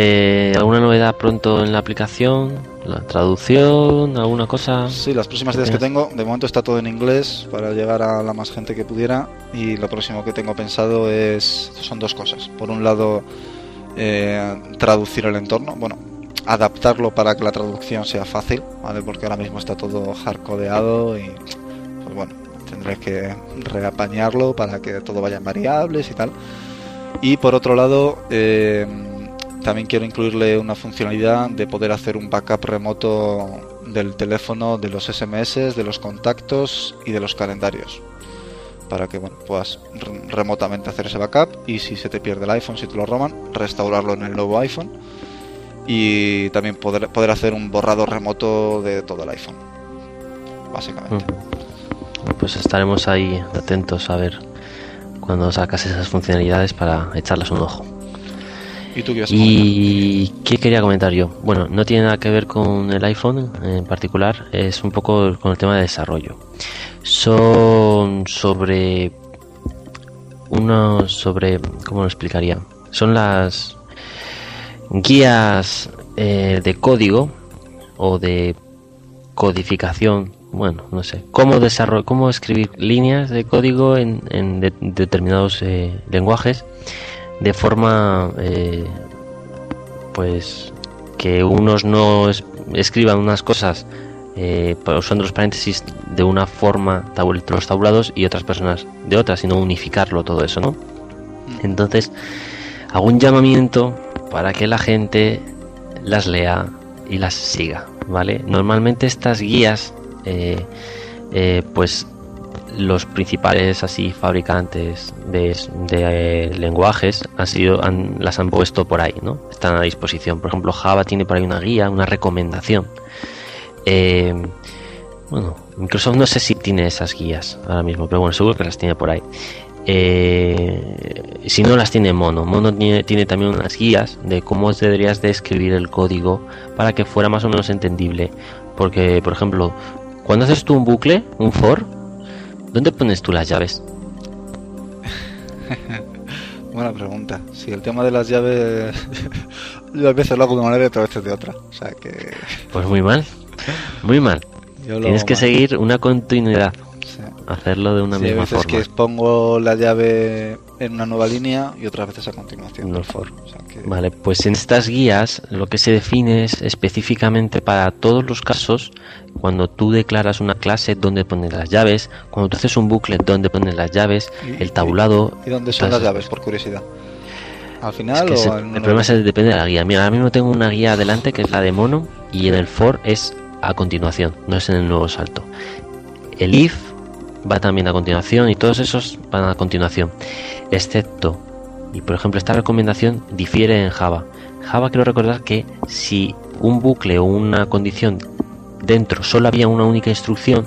Eh, ¿Alguna novedad pronto en la aplicación? ¿La traducción? ¿Alguna cosa? Sí, las próximas ideas que tengo, de momento está todo en inglés para llegar a la más gente que pudiera y lo próximo que tengo pensado es son dos cosas. Por un lado, eh, traducir el entorno, bueno, adaptarlo para que la traducción sea fácil, ¿vale? Porque ahora mismo está todo hardcodeado y pues bueno, tendré que reapañarlo para que todo vaya en variables y tal Y por otro lado, eh, también quiero incluirle una funcionalidad de poder hacer un backup remoto del teléfono, de los SMS, de los contactos y de los calendarios. Para que puedas remotamente hacer ese backup y si se te pierde el iPhone, si te lo roban, restaurarlo en el nuevo iPhone. Y también poder, poder hacer un borrado remoto de todo el iPhone. Básicamente. Pues estaremos ahí atentos a ver cuando sacas esas funcionalidades para echarlas un ojo. ¿Y tú qué ¿Y qué quería comentar yo? Bueno, no tiene nada que ver con el iPhone en particular, es un poco con el tema de desarrollo. Son sobre unos sobre ¿cómo lo explicaría? Son las guías eh, de código o de codificación bueno, no sé, cómo desarrollar, cómo escribir líneas de código en, determinados eh, lenguajes de forma, eh, pues, que unos no escriban unas cosas eh, usando los paréntesis de una forma, los tabulados, y otras personas de otra, sino unificarlo todo eso, ¿no? Mm. Entonces, hago un llamamiento para que la gente las lea y las siga, ¿vale? Normalmente estas guías eh, eh, pues los principales así fabricantes de, eh, lenguajes han sido las han puesto por ahí no están a disposición. Por ejemplo Java tiene por ahí una guía una recomendación. Bueno Microsoft no sé si tiene esas guías ahora mismo pero bueno seguro que las tiene por ahí. Si no las tiene Mono. Mono tiene, tiene, también unas guías de cómo deberías de escribir el código para que fuera más o menos entendible. Porque por ejemplo cuando haces tú un bucle, un for, ¿dónde pones tú las llaves? Buena pregunta. Si el tema de las llaves, yo a veces lo hago de una manera y otras veces de otra. O sea que. Pues muy mal. Muy mal. Tienes que seguir una continuidad hacerlo de una misma forma. veces que pongo la llave en una nueva línea y otras veces a continuación del for. Vale, pues en estas guías lo que se define es específicamente para todos los casos cuando tú declaras una clase donde pones las llaves, cuando tú haces un bucle donde pones las llaves, el tabulado. ¿Y, dónde son las llaves, por curiosidad? Al final o el problema es depende de la guía. Mira, ahora mismo tengo una guía adelante que es la de mono y en el for es a continuación, no es en el nuevo salto. El if va también a continuación y todos esos van a continuación, excepto, y por ejemplo esta recomendación difiere en Java. Java quiero recordar que si un bucle o una condición dentro solo había una única instrucción,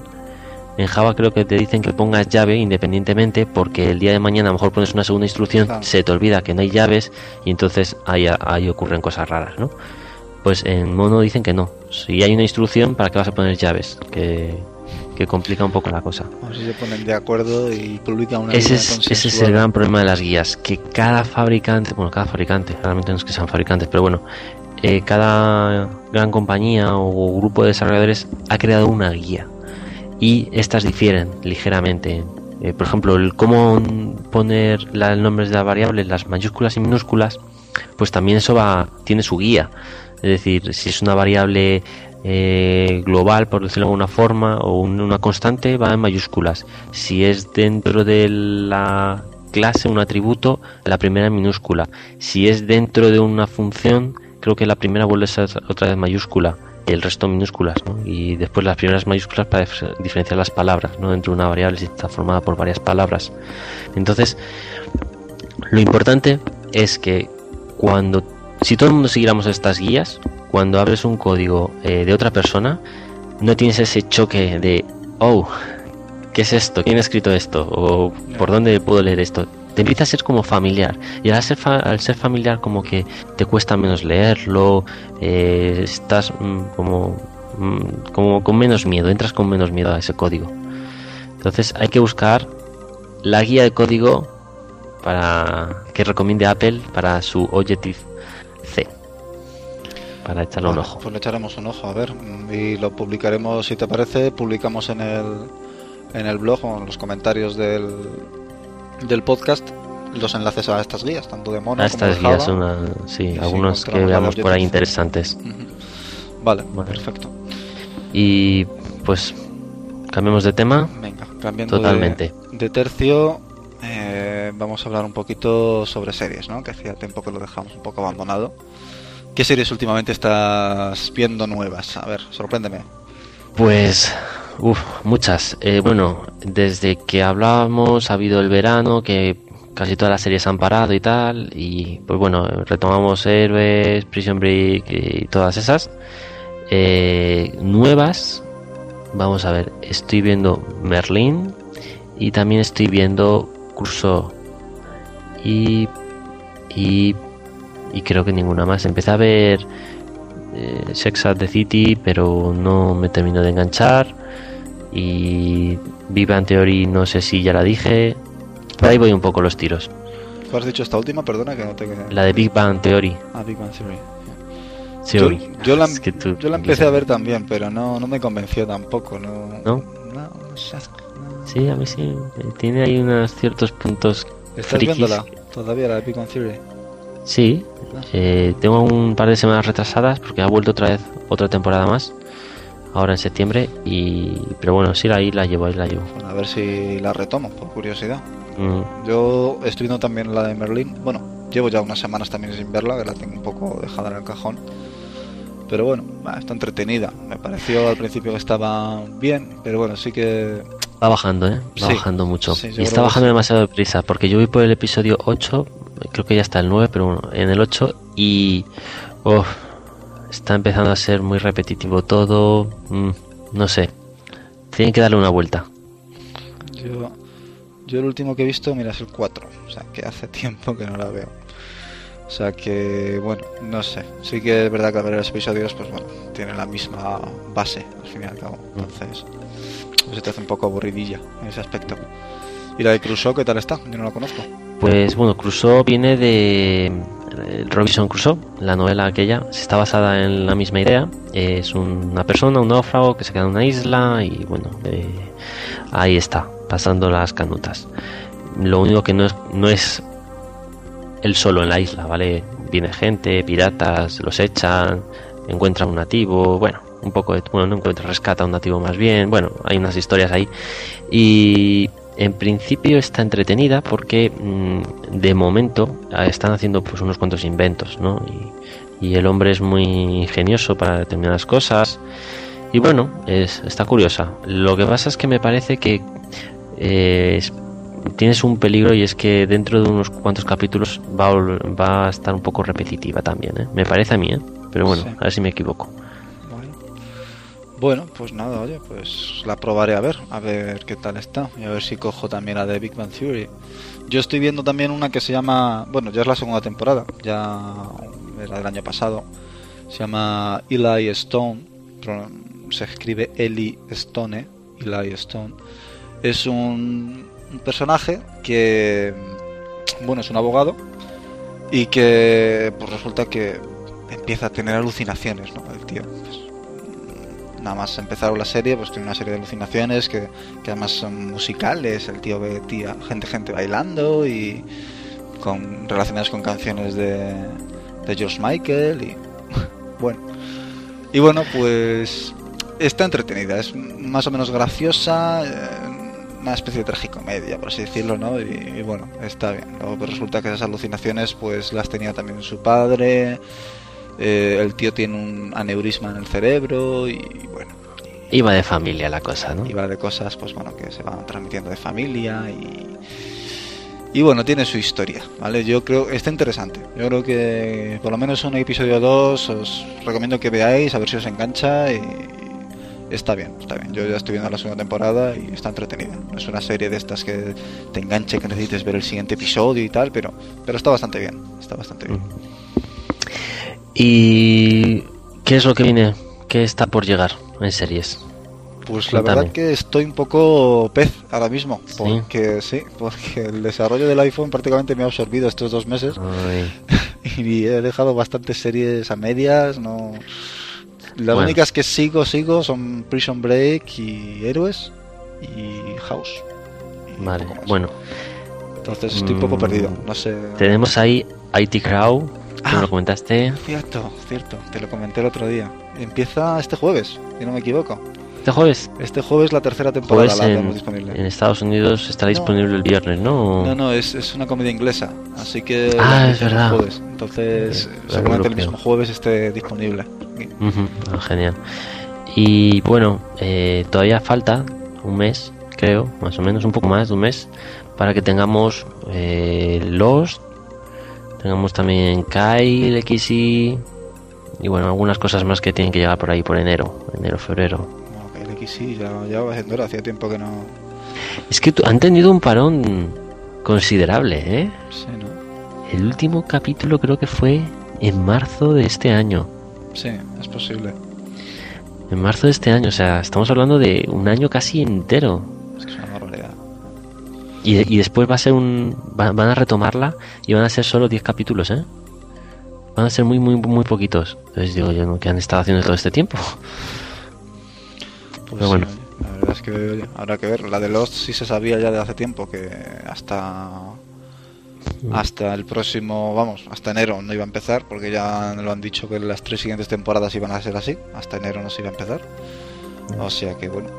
en Java creo que te dicen que pongas llave independientemente porque el día de mañana a lo mejor pones una segunda instrucción, se te olvida que no hay llaves y entonces ahí, ahí ocurren cosas raras, ¿no? Pues en Mono dicen que no. Si hay una instrucción, ¿para qué vas a poner llaves? Que, que complica un poco la cosa. A ver si se ponen de acuerdo y publican una ese es, ese es el gran problema de las guías, que cada fabricante, bueno, cada fabricante, realmente no es que sean fabricantes, pero bueno, eh, cada gran compañía o grupo de desarrolladores ha creado una guía y estas difieren ligeramente. Eh, por ejemplo, el cómo poner los nombres de las variables, las mayúsculas y minúsculas, pues también eso va tiene su guía. Es decir, si es una variable eh, global, por decirlo de alguna forma, o una constante, va en mayúsculas. Si es dentro de la clase, un atributo, la primera en minúscula. Si es dentro de una función, creo que la primera vuelve a ser otra vez mayúscula y el resto minúsculas, Y después las primeras mayúsculas para diferenciar las palabras, ¿no? Dentro de una variable si está formada por varias palabras. Entonces, lo importante es que cuando, si todo el mundo siguiéramos estas guías, cuando abres un código eh, de otra persona, no tienes ese choque de, oh, ¿qué es esto? ¿Quién ha escrito esto? ¿O por dónde puedo leer esto? Te empieza a ser como familiar. Y al ser, al ser familiar como que te cuesta menos leerlo, eh, estás mm, como, mm, como con menos miedo, entras con menos miedo a ese código. Entonces hay que buscar la guía de código para que recomiende Apple para su Objective para echarle un ojo. Pues le echaremos un ojo, a ver, y lo publicaremos, si te parece, publicamos en el, en el blog o en los comentarios del, del podcast los enlaces a estas guías, tanto de mono a estas guías, sí, algunos que veamos por ahí interesantes. Vale, perfecto. Y pues cambiemos de tema. Venga, cambiando Totalmente. De, tercio, eh, vamos a hablar un poquito sobre series, ¿no? Que hacía tiempo que lo dejamos un poco abandonado. ¿Qué series últimamente estás viendo nuevas? A ver, sorpréndeme. Pues, uff, muchas. Eh, bueno, desde que hablábamos ha habido el verano, que casi todas las series han parado y tal. Y pues bueno, retomamos Héroes, Prison Break y todas esas. Eh, nuevas, vamos a ver, estoy viendo Merlin y también estoy viendo Curso y, y, y creo que ninguna más. Empecé a ver eh, Sex at the City, pero no me terminó de enganchar. Y Viva en Theory, no sé si ya la dije. Por ahí voy un poco los tiros. ¿Cuál has dicho esta última? Perdona que no te... La de Big Bang Theory. Ah, Big Bang Theory. Yo, la, yo, la, empecé a ver también, pero no, no me convenció tampoco. ¿No? ¿No? no, Sí, a mí sí. Tiene ahí unos ciertos puntos. ¿Estás viéndola todavía, la de Big Bang Theory? Sí. Eh, tengo un par de semanas retrasadas porque ha vuelto otra vez otra temporada más. Ahora en septiembre. y Pero bueno, sí, ahí la llevo, ahí la llevo. a ver si la retomo, por curiosidad. Mm. Yo estoy viendo también la de Merlin. Bueno, llevo ya unas semanas también sin verla, que la tengo un poco dejada en el cajón. Pero bueno, está entretenida. Me pareció al principio que estaba bien, pero bueno, sí que... Va bajando, ¿eh? Va bajando mucho. y está bajando demasiado deprisa, porque yo voy por el episodio 8, creo que ya está el 9, pero bueno, en el 8 y... Oh, está empezando a ser muy repetitivo todo. Mm, no sé. Tienen que darle una vuelta. Yo, yo el último que he visto, mira, es el 4. O sea, que hace tiempo que no la veo. O sea que, bueno, no sé. Sí que es verdad que ver los episodios, pues bueno, tienen la misma base, al fin y al cabo. Mm. Entonces, pues se te hace un poco aburridilla en ese aspecto. ¿Y la de Crusoe qué tal está? Yo no la conozco. Pues bueno, Crusoe viene de Robinson Crusoe, la novela aquella. Está basada en la misma idea. Es una persona, un náufrago que se queda en una isla y bueno, eh, ahí está, pasando las canutas. Lo único que no es, no es él solo en la isla, ¿vale? Viene gente, piratas, los echan, encuentra un nativo, bueno, un poco de, bueno, no encuentra, rescata a un nativo más bien, bueno, hay unas historias ahí. Y en principio está entretenida porque mm, de momento ah, están haciendo pues unos cuantos inventos, ¿no? Y, el hombre es muy ingenioso para determinadas cosas. Y bueno, es, está curiosa. Lo que pasa es que me parece que eh, tienes un peligro y es que dentro de unos cuantos capítulos va a, va a estar un poco repetitiva también, ¿eh? me parece a mí, ¿eh? pero bueno, a ver si me equivoco. Bueno, pues nada, oye, pues la probaré a ver, a ver qué tal está y a ver si cojo también la de Big Bang Theory. Yo estoy viendo también una que se llama, bueno, ya es la segunda temporada, ya era del año pasado, se llama Eli Stone, se escribe Eli Stone, Eli Stone. Es un, personaje que, bueno, es un abogado y que pues resulta que empieza a tener alucinaciones, ¿no? El tío. Pues, nada más empezar la serie, pues tiene una serie de alucinaciones que, que además son musicales. El tío ve tía, gente, gente bailando y con relacionadas con canciones de, de George Michael y bueno. Y bueno, pues está entretenida, es más o menos graciosa. Eh, una especie de tragicomedia, por así decirlo, ¿no? Y, bueno, está bien. Luego pues resulta que esas alucinaciones pues las tenía también su padre, eh, el tío tiene un aneurisma en el cerebro y bueno. iba de familia la cosa, ¿no? Iba de cosas, pues bueno, que se van transmitiendo de familia y... Y bueno, tiene su historia, ¿vale? Yo creo, está interesante. Yo creo que por lo menos un episodio 2 os recomiendo que veáis, a ver si os engancha y, está bien, está bien. Yo ya estoy viendo la segunda temporada y está entretenida. No es una serie de estas que te enganche, que necesites ver el siguiente episodio y tal, pero, pero está bastante bien. Está bastante bien. ¿Y qué es lo que viene? ¿Qué está por llegar en series? Pues la verdad que estoy un poco pez ahora mismo, porque ¿Sí? porque el desarrollo del iPhone prácticamente me ha absorbido estos dos meses y he dejado bastantes series a medias, no las únicas que sigo, sigo son Prison Break y Héroes y House. vale, bueno. Entonces estoy un poco mm, perdido, no sé. Tenemos ahí IT Crowd, que lo comentaste. Cierto, cierto, te lo comenté el otro día. Empieza este jueves, si no me equivoco. ¿Este jueves? Este jueves la tercera temporada la en, disponible. En Estados Unidos estará disponible el viernes, ¿no? No, no, es, es, una comedia inglesa, así que... Ah, es verdad. Entonces, seguramente el mismo jueves esté disponible. Ah, genial. Y bueno, eh, todavía falta un mes, creo, más o menos, un poco más de un mes, para que tengamos eh, Lost, tengamos también Kyle, XY y bueno, algunas cosas más que tienen que llegar por ahí por enero, enero, febrero. No, Kyle XY ya, ya va siendo hacía tiempo que no. Es que han tenido un parón considerable, ¿eh? Sí, ¿no? El último capítulo creo que fue en marzo de este año. Sí, es posible. En marzo de este año, o sea, estamos hablando de un año casi entero. Y, y después va a ser un. van a retomarla y van a ser solo 10 capítulos, ¿eh? Van a ser muy, muy, muy poquitos. Entonces digo yo, ¿qué han estado haciendo todo este tiempo? Pues Pero bueno. la verdad es que habrá que ver. La de Lost sí se sabía ya de hace tiempo que hasta Mm. hasta el próximo, vamos, hasta enero no iba a empezar, porque ya lo han dicho que las tres siguientes temporadas iban a ser así, hasta enero no se iba a empezar. O sea que bueno.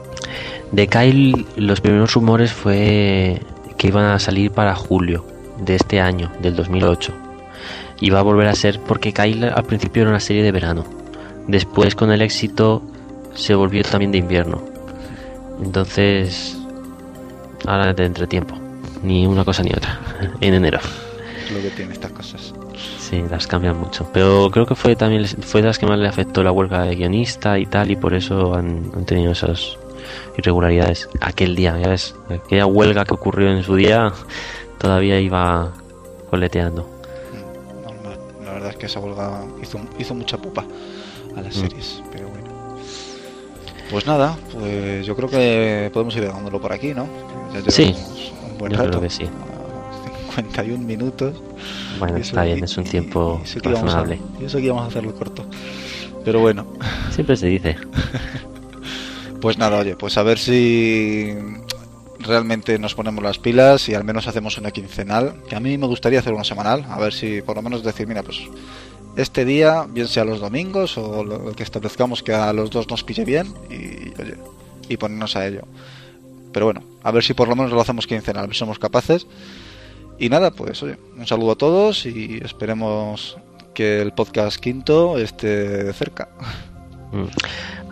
De Kyle, los primeros rumores fue que iban a salir para julio de este año, del 2008. Iba a volver a ser porque Kyle al principio era una serie de verano. Después, con el éxito, se volvió también de invierno. Entonces, ahora de entretiempo ni una cosa ni otra, en enero. Es lo que tiene estas cosas. Sí, las cambian mucho. Pero creo que fue también fue de las que más le afectó la huelga de guionista y tal, y por eso han, tenido esas irregularidades. Aquel día, ya ves, aquella huelga que ocurrió en su día todavía iba coleteando. Mm, la verdad es que esa huelga hizo, hizo mucha pupa a las mm. series, pero bueno. Pues nada, pues yo creo que podemos ir dejándolo por aquí, ¿no? sí buen rato. que sí. 51 minutos. Bueno, está bien, es un tiempo razonable. yo sé que íbamos a hacerlo corto. Pero bueno. Siempre se dice. pues nada, oye, pues a ver si realmente nos ponemos las pilas y al menos hacemos una quincenal. Que a mí me gustaría hacer una semanal. A ver si por lo menos decir, mira, pues este día, bien sea los domingos o lo que establezcamos que a los dos nos pille bien y, oye, y ponernos a ello. Pero bueno, a ver si por lo menos lo hacemos quincenal, somos capaces. Y nada, pues oye, un saludo a todos y esperemos que el podcast quinto esté cerca. Mm.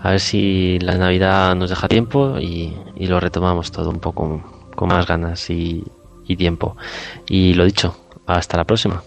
A ver si la Navidad nos deja tiempo y, lo retomamos todo un poco con más ganas y tiempo. Y lo dicho, hasta la próxima.